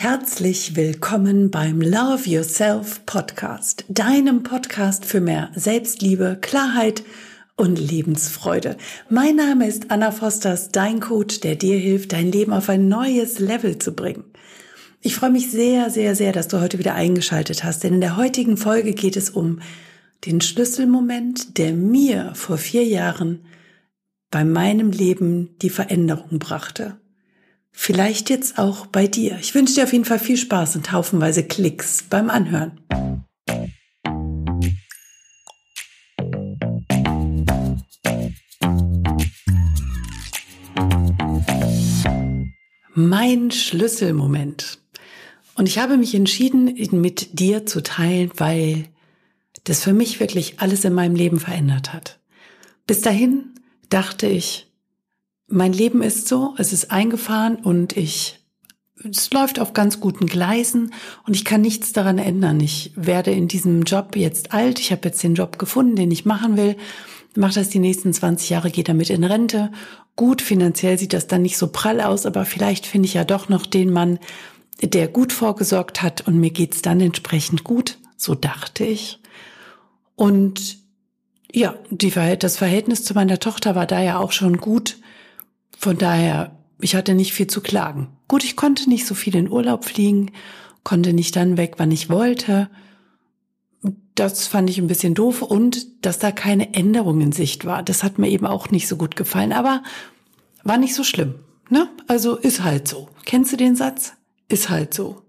Herzlich willkommen beim Love Yourself Podcast, deinem Podcast für mehr Selbstliebe, Klarheit und Lebensfreude. Mein Name ist Anna Fosters, dein Coach, der dir hilft, dein Leben auf ein neues Level zu bringen. Ich freue mich sehr, sehr, sehr, dass du heute wieder eingeschaltet hast, denn in der heutigen Folge geht es um den Schlüsselmoment, der mir vor vier Jahren bei meinem Leben die Veränderung brachte. Vielleicht jetzt auch bei dir. Ich wünsche dir auf jeden Fall viel Spaß und haufenweise Klicks beim Anhören. Mein Schlüsselmoment. Und ich habe mich entschieden, ihn mit dir zu teilen, weil das für mich wirklich alles in meinem Leben verändert hat. Bis dahin dachte ich, mein Leben ist so, es ist eingefahren und ich, es läuft auf ganz guten Gleisen und ich kann nichts daran ändern. Ich werde in diesem Job jetzt alt. Ich habe jetzt den Job gefunden, den ich machen will. Mache das die nächsten 20 Jahre, gehe damit in Rente. Gut, finanziell sieht das dann nicht so prall aus, aber vielleicht finde ich ja doch noch den Mann, der gut vorgesorgt hat und mir geht's dann entsprechend gut. So dachte ich. Und ja, die, das Verhältnis zu meiner Tochter war da ja auch schon gut. Von daher, ich hatte nicht viel zu klagen. Gut, ich konnte nicht so viel in Urlaub fliegen, konnte nicht dann weg, wann ich wollte. Das fand ich ein bisschen doof und dass da keine Änderung in Sicht war. Das hat mir eben auch nicht so gut gefallen, aber war nicht so schlimm. Ne? Also ist halt so. Kennst du den Satz? Ist halt so.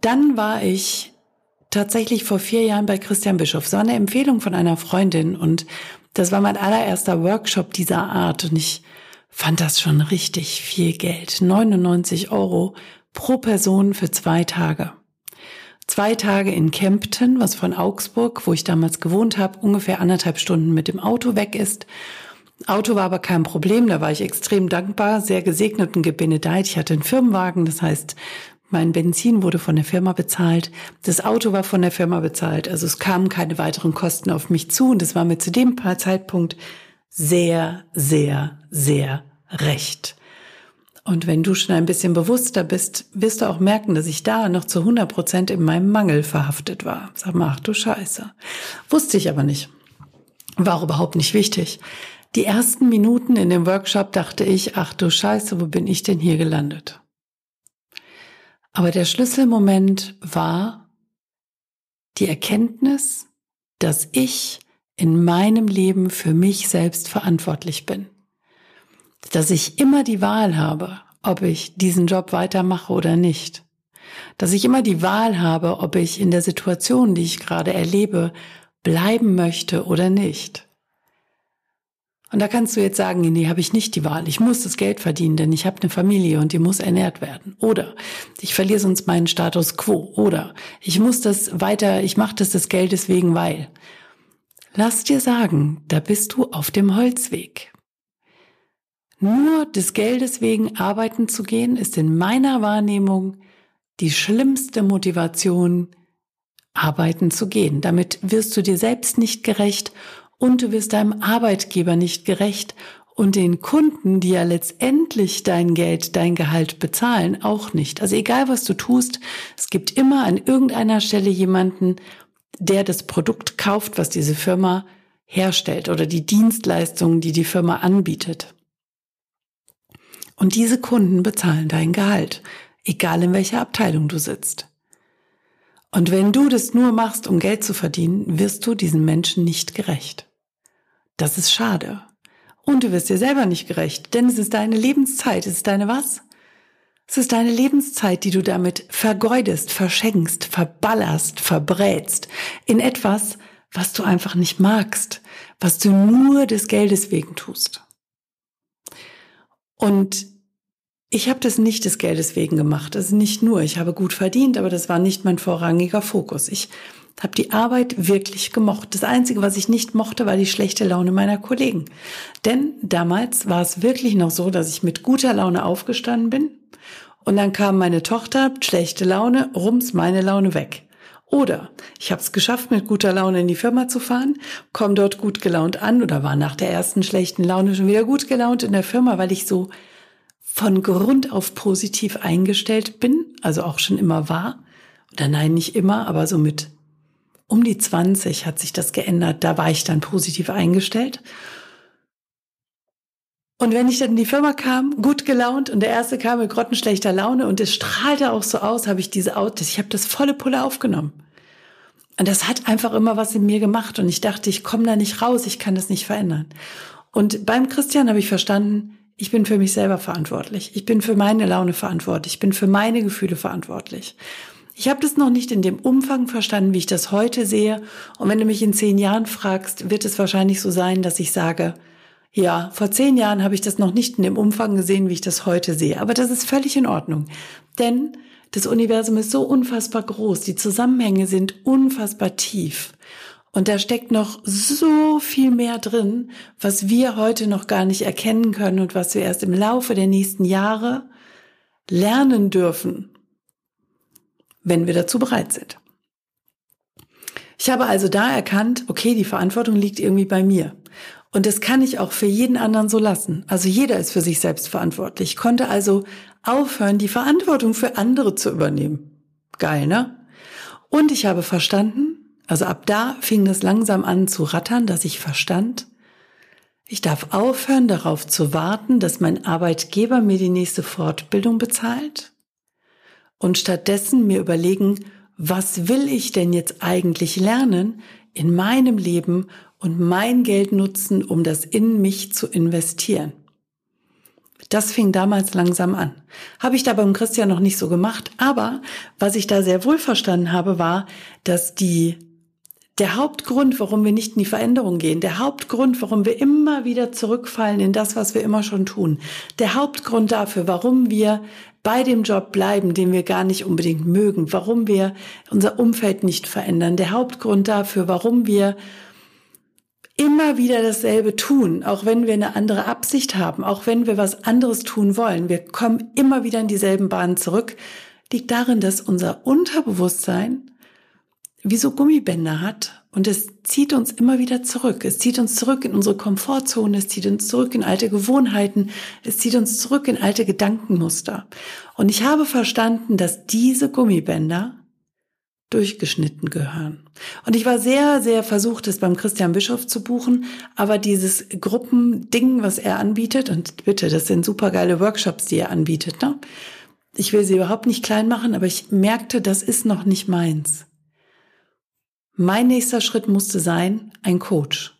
Dann war ich tatsächlich vor vier Jahren bei Christian Bischof. Es war eine Empfehlung von einer Freundin und das war mein allererster Workshop dieser Art und ich fand das schon richtig viel Geld. 99 Euro pro Person für zwei Tage. Zwei Tage in Kempten, was von Augsburg, wo ich damals gewohnt habe, ungefähr anderthalb Stunden mit dem Auto weg ist. Auto war aber kein Problem, da war ich extrem dankbar, sehr gesegnet und gebenedeit. Ich hatte einen Firmenwagen, das heißt, mein Benzin wurde von der Firma bezahlt. Das Auto war von der Firma bezahlt. Also es kamen keine weiteren Kosten auf mich zu. Und es war mir zu dem Zeitpunkt sehr, sehr, sehr recht. Und wenn du schon ein bisschen bewusster bist, wirst du auch merken, dass ich da noch zu 100 Prozent in meinem Mangel verhaftet war. Sag mal, ach du Scheiße. Wusste ich aber nicht. War überhaupt nicht wichtig. Die ersten Minuten in dem Workshop dachte ich, ach du Scheiße, wo bin ich denn hier gelandet? Aber der Schlüsselmoment war die Erkenntnis, dass ich in meinem Leben für mich selbst verantwortlich bin. Dass ich immer die Wahl habe, ob ich diesen Job weitermache oder nicht. Dass ich immer die Wahl habe, ob ich in der Situation, die ich gerade erlebe, bleiben möchte oder nicht. Und da kannst du jetzt sagen, nee, habe ich nicht die Wahl. Ich muss das Geld verdienen, denn ich habe eine Familie und die muss ernährt werden. Oder ich verliere sonst meinen Status quo. Oder ich muss das weiter, ich mache das des Geldes wegen, weil. Lass dir sagen, da bist du auf dem Holzweg. Nur des Geldes wegen arbeiten zu gehen, ist in meiner Wahrnehmung die schlimmste Motivation, arbeiten zu gehen. Damit wirst du dir selbst nicht gerecht und du wirst deinem Arbeitgeber nicht gerecht und den Kunden, die ja letztendlich dein Geld, dein Gehalt bezahlen, auch nicht. Also egal was du tust, es gibt immer an irgendeiner Stelle jemanden, der das Produkt kauft, was diese Firma herstellt oder die Dienstleistungen, die die Firma anbietet. Und diese Kunden bezahlen dein Gehalt, egal in welcher Abteilung du sitzt. Und wenn du das nur machst, um Geld zu verdienen, wirst du diesen Menschen nicht gerecht. Das ist schade. Und du wirst dir selber nicht gerecht, denn es ist deine Lebenszeit. Es ist deine was? Es ist deine Lebenszeit, die du damit vergeudest, verschenkst, verballerst, verbrätst in etwas, was du einfach nicht magst, was du nur des Geldes wegen tust. Und ich habe das nicht des Geldes wegen gemacht. Ist nicht nur. Ich habe gut verdient, aber das war nicht mein vorrangiger Fokus. Ich habe die Arbeit wirklich gemocht. Das Einzige, was ich nicht mochte, war die schlechte Laune meiner Kollegen. Denn damals war es wirklich noch so, dass ich mit guter Laune aufgestanden bin und dann kam meine Tochter, schlechte Laune, rums meine Laune weg. Oder ich habe es geschafft, mit guter Laune in die Firma zu fahren, komme dort gut gelaunt an oder war nach der ersten schlechten Laune schon wieder gut gelaunt in der Firma, weil ich so von Grund auf positiv eingestellt bin, also auch schon immer war. Oder nein, nicht immer, aber so mit um die 20 hat sich das geändert. Da war ich dann positiv eingestellt. Und wenn ich dann in die Firma kam, gut gelaunt und der erste kam mit grottenschlechter Laune und es strahlte auch so aus, habe ich diese Autos, ich habe das volle Pulle aufgenommen. Und das hat einfach immer was in mir gemacht und ich dachte, ich komme da nicht raus, ich kann das nicht verändern. Und beim Christian habe ich verstanden, ich bin für mich selber verantwortlich. Ich bin für meine Laune verantwortlich. Ich bin für meine Gefühle verantwortlich. Ich habe das noch nicht in dem Umfang verstanden, wie ich das heute sehe. Und wenn du mich in zehn Jahren fragst, wird es wahrscheinlich so sein, dass ich sage, ja, vor zehn Jahren habe ich das noch nicht in dem Umfang gesehen, wie ich das heute sehe. Aber das ist völlig in Ordnung. Denn das Universum ist so unfassbar groß. Die Zusammenhänge sind unfassbar tief. Und da steckt noch so viel mehr drin, was wir heute noch gar nicht erkennen können und was wir erst im Laufe der nächsten Jahre lernen dürfen, wenn wir dazu bereit sind. Ich habe also da erkannt, okay, die Verantwortung liegt irgendwie bei mir. Und das kann ich auch für jeden anderen so lassen. Also jeder ist für sich selbst verantwortlich. Ich konnte also aufhören, die Verantwortung für andere zu übernehmen. Geil, ne? Und ich habe verstanden, also ab da fing das langsam an zu rattern, dass ich verstand, ich darf aufhören, darauf zu warten, dass mein Arbeitgeber mir die nächste Fortbildung bezahlt und stattdessen mir überlegen, was will ich denn jetzt eigentlich lernen in meinem Leben und mein Geld nutzen, um das in mich zu investieren. Das fing damals langsam an. Habe ich da beim Christian noch nicht so gemacht, aber was ich da sehr wohl verstanden habe, war, dass die der Hauptgrund, warum wir nicht in die Veränderung gehen, der Hauptgrund, warum wir immer wieder zurückfallen in das, was wir immer schon tun, der Hauptgrund dafür, warum wir bei dem Job bleiben, den wir gar nicht unbedingt mögen, warum wir unser Umfeld nicht verändern, der Hauptgrund dafür, warum wir immer wieder dasselbe tun, auch wenn wir eine andere Absicht haben, auch wenn wir was anderes tun wollen. Wir kommen immer wieder in dieselben Bahnen zurück, liegt darin, dass unser Unterbewusstsein wie so Gummibänder hat und es zieht uns immer wieder zurück. Es zieht uns zurück in unsere Komfortzone, es zieht uns zurück in alte Gewohnheiten, es zieht uns zurück in alte Gedankenmuster. Und ich habe verstanden, dass diese Gummibänder durchgeschnitten gehören. Und ich war sehr, sehr versucht, es beim Christian Bischof zu buchen, aber dieses Gruppending, was er anbietet, und bitte, das sind supergeile Workshops, die er anbietet, ne? Ich will sie überhaupt nicht klein machen, aber ich merkte, das ist noch nicht meins. Mein nächster Schritt musste sein, ein Coach.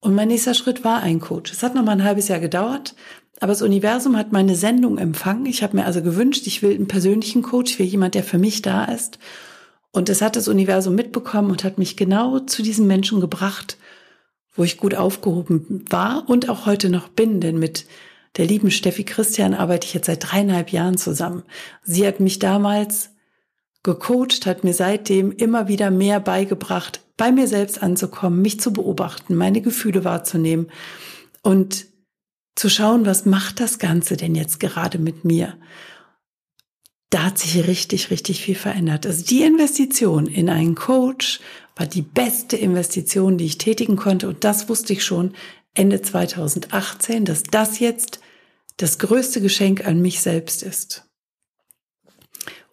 Und mein nächster Schritt war ein Coach. Es hat noch mal ein halbes Jahr gedauert, aber das Universum hat meine Sendung empfangen. Ich habe mir also gewünscht, ich will einen persönlichen Coach, ich will jemand, der für mich da ist. Und es hat das Universum mitbekommen und hat mich genau zu diesem Menschen gebracht, wo ich gut aufgehoben war und auch heute noch bin, denn mit der lieben Steffi Christian arbeite ich jetzt seit dreieinhalb Jahren zusammen. Sie hat mich damals gecoacht, hat mir seitdem immer wieder mehr beigebracht, bei mir selbst anzukommen, mich zu beobachten, meine Gefühle wahrzunehmen und zu schauen, was macht das Ganze denn jetzt gerade mit mir? Da hat sich richtig, richtig viel verändert. Also die Investition in einen Coach war die beste Investition, die ich tätigen konnte. Und das wusste ich schon Ende 2018, dass das jetzt das größte Geschenk an mich selbst ist.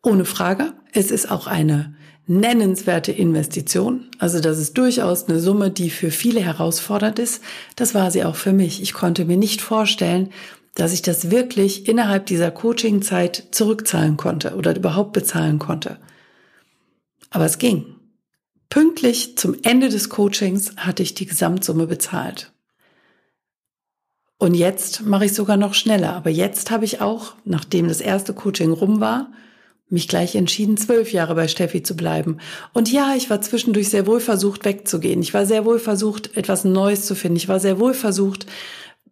Ohne Frage, es ist auch eine nennenswerte Investition. Also das ist durchaus eine Summe, die für viele herausfordernd ist. Das war sie auch für mich. Ich konnte mir nicht vorstellen, dass ich das wirklich innerhalb dieser Coaching-Zeit zurückzahlen konnte oder überhaupt bezahlen konnte. Aber es ging. Pünktlich zum Ende des Coachings hatte ich die Gesamtsumme bezahlt. Und jetzt mache ich sogar noch schneller. Aber jetzt habe ich auch, nachdem das erste Coaching rum war, mich gleich entschieden, zwölf Jahre bei Steffi zu bleiben. Und ja, ich war zwischendurch sehr wohl versucht, wegzugehen. Ich war sehr wohl versucht, etwas Neues zu finden. Ich war sehr wohl versucht,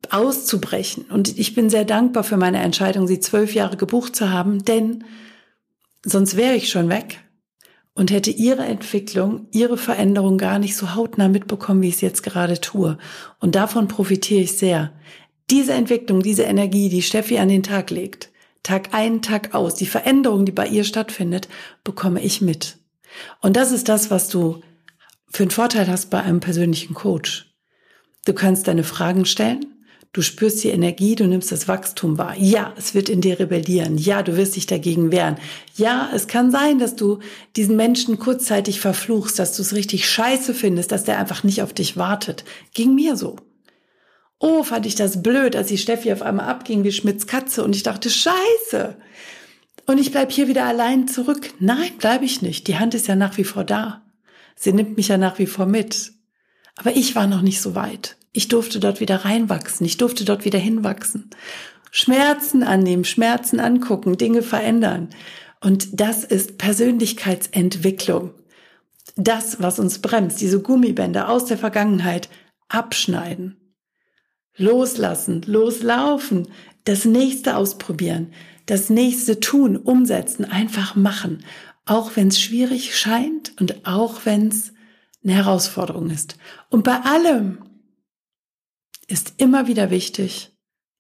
auszubrechen. Und ich bin sehr dankbar für meine Entscheidung, sie zwölf Jahre gebucht zu haben, denn sonst wäre ich schon weg und hätte ihre Entwicklung, ihre Veränderung gar nicht so hautnah mitbekommen, wie ich es jetzt gerade tue. Und davon profitiere ich sehr. Diese Entwicklung, diese Energie, die Steffi an den Tag legt, Tag ein, Tag aus, die Veränderung, die bei ihr stattfindet, bekomme ich mit. Und das ist das, was du für einen Vorteil hast bei einem persönlichen Coach. Du kannst deine Fragen stellen, Du spürst die Energie, du nimmst das Wachstum wahr. Ja, es wird in dir rebellieren. Ja, du wirst dich dagegen wehren. Ja, es kann sein, dass du diesen Menschen kurzzeitig verfluchst, dass du es richtig scheiße findest, dass der einfach nicht auf dich wartet. Ging mir so. Oh, fand ich das blöd, als die Steffi auf einmal abging wie Schmidts Katze und ich dachte, scheiße. Und ich bleib hier wieder allein zurück. Nein, bleib ich nicht. Die Hand ist ja nach wie vor da. Sie nimmt mich ja nach wie vor mit. Aber ich war noch nicht so weit. Ich durfte dort wieder reinwachsen. Ich durfte dort wieder hinwachsen. Schmerzen annehmen, Schmerzen angucken, Dinge verändern. Und das ist Persönlichkeitsentwicklung. Das, was uns bremst, diese Gummibänder aus der Vergangenheit abschneiden. Loslassen, loslaufen, das nächste ausprobieren, das nächste tun, umsetzen, einfach machen. Auch wenn es schwierig scheint und auch wenn es eine Herausforderung ist. Und bei allem ist immer wieder wichtig,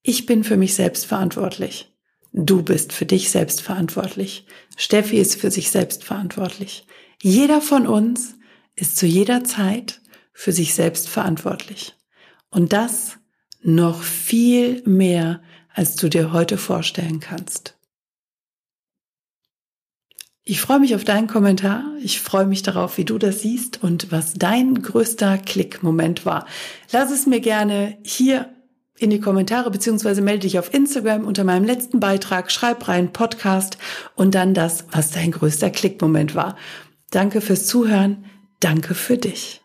ich bin für mich selbst verantwortlich. Du bist für dich selbst verantwortlich. Steffi ist für sich selbst verantwortlich. Jeder von uns ist zu jeder Zeit für sich selbst verantwortlich. Und das noch viel mehr, als du dir heute vorstellen kannst. Ich freue mich auf deinen Kommentar. Ich freue mich darauf, wie du das siehst und was dein größter Klickmoment war. Lass es mir gerne hier in die Kommentare beziehungsweise melde dich auf Instagram unter meinem letzten Beitrag, schreib rein Podcast und dann das, was dein größter Klickmoment war. Danke fürs Zuhören. Danke für dich.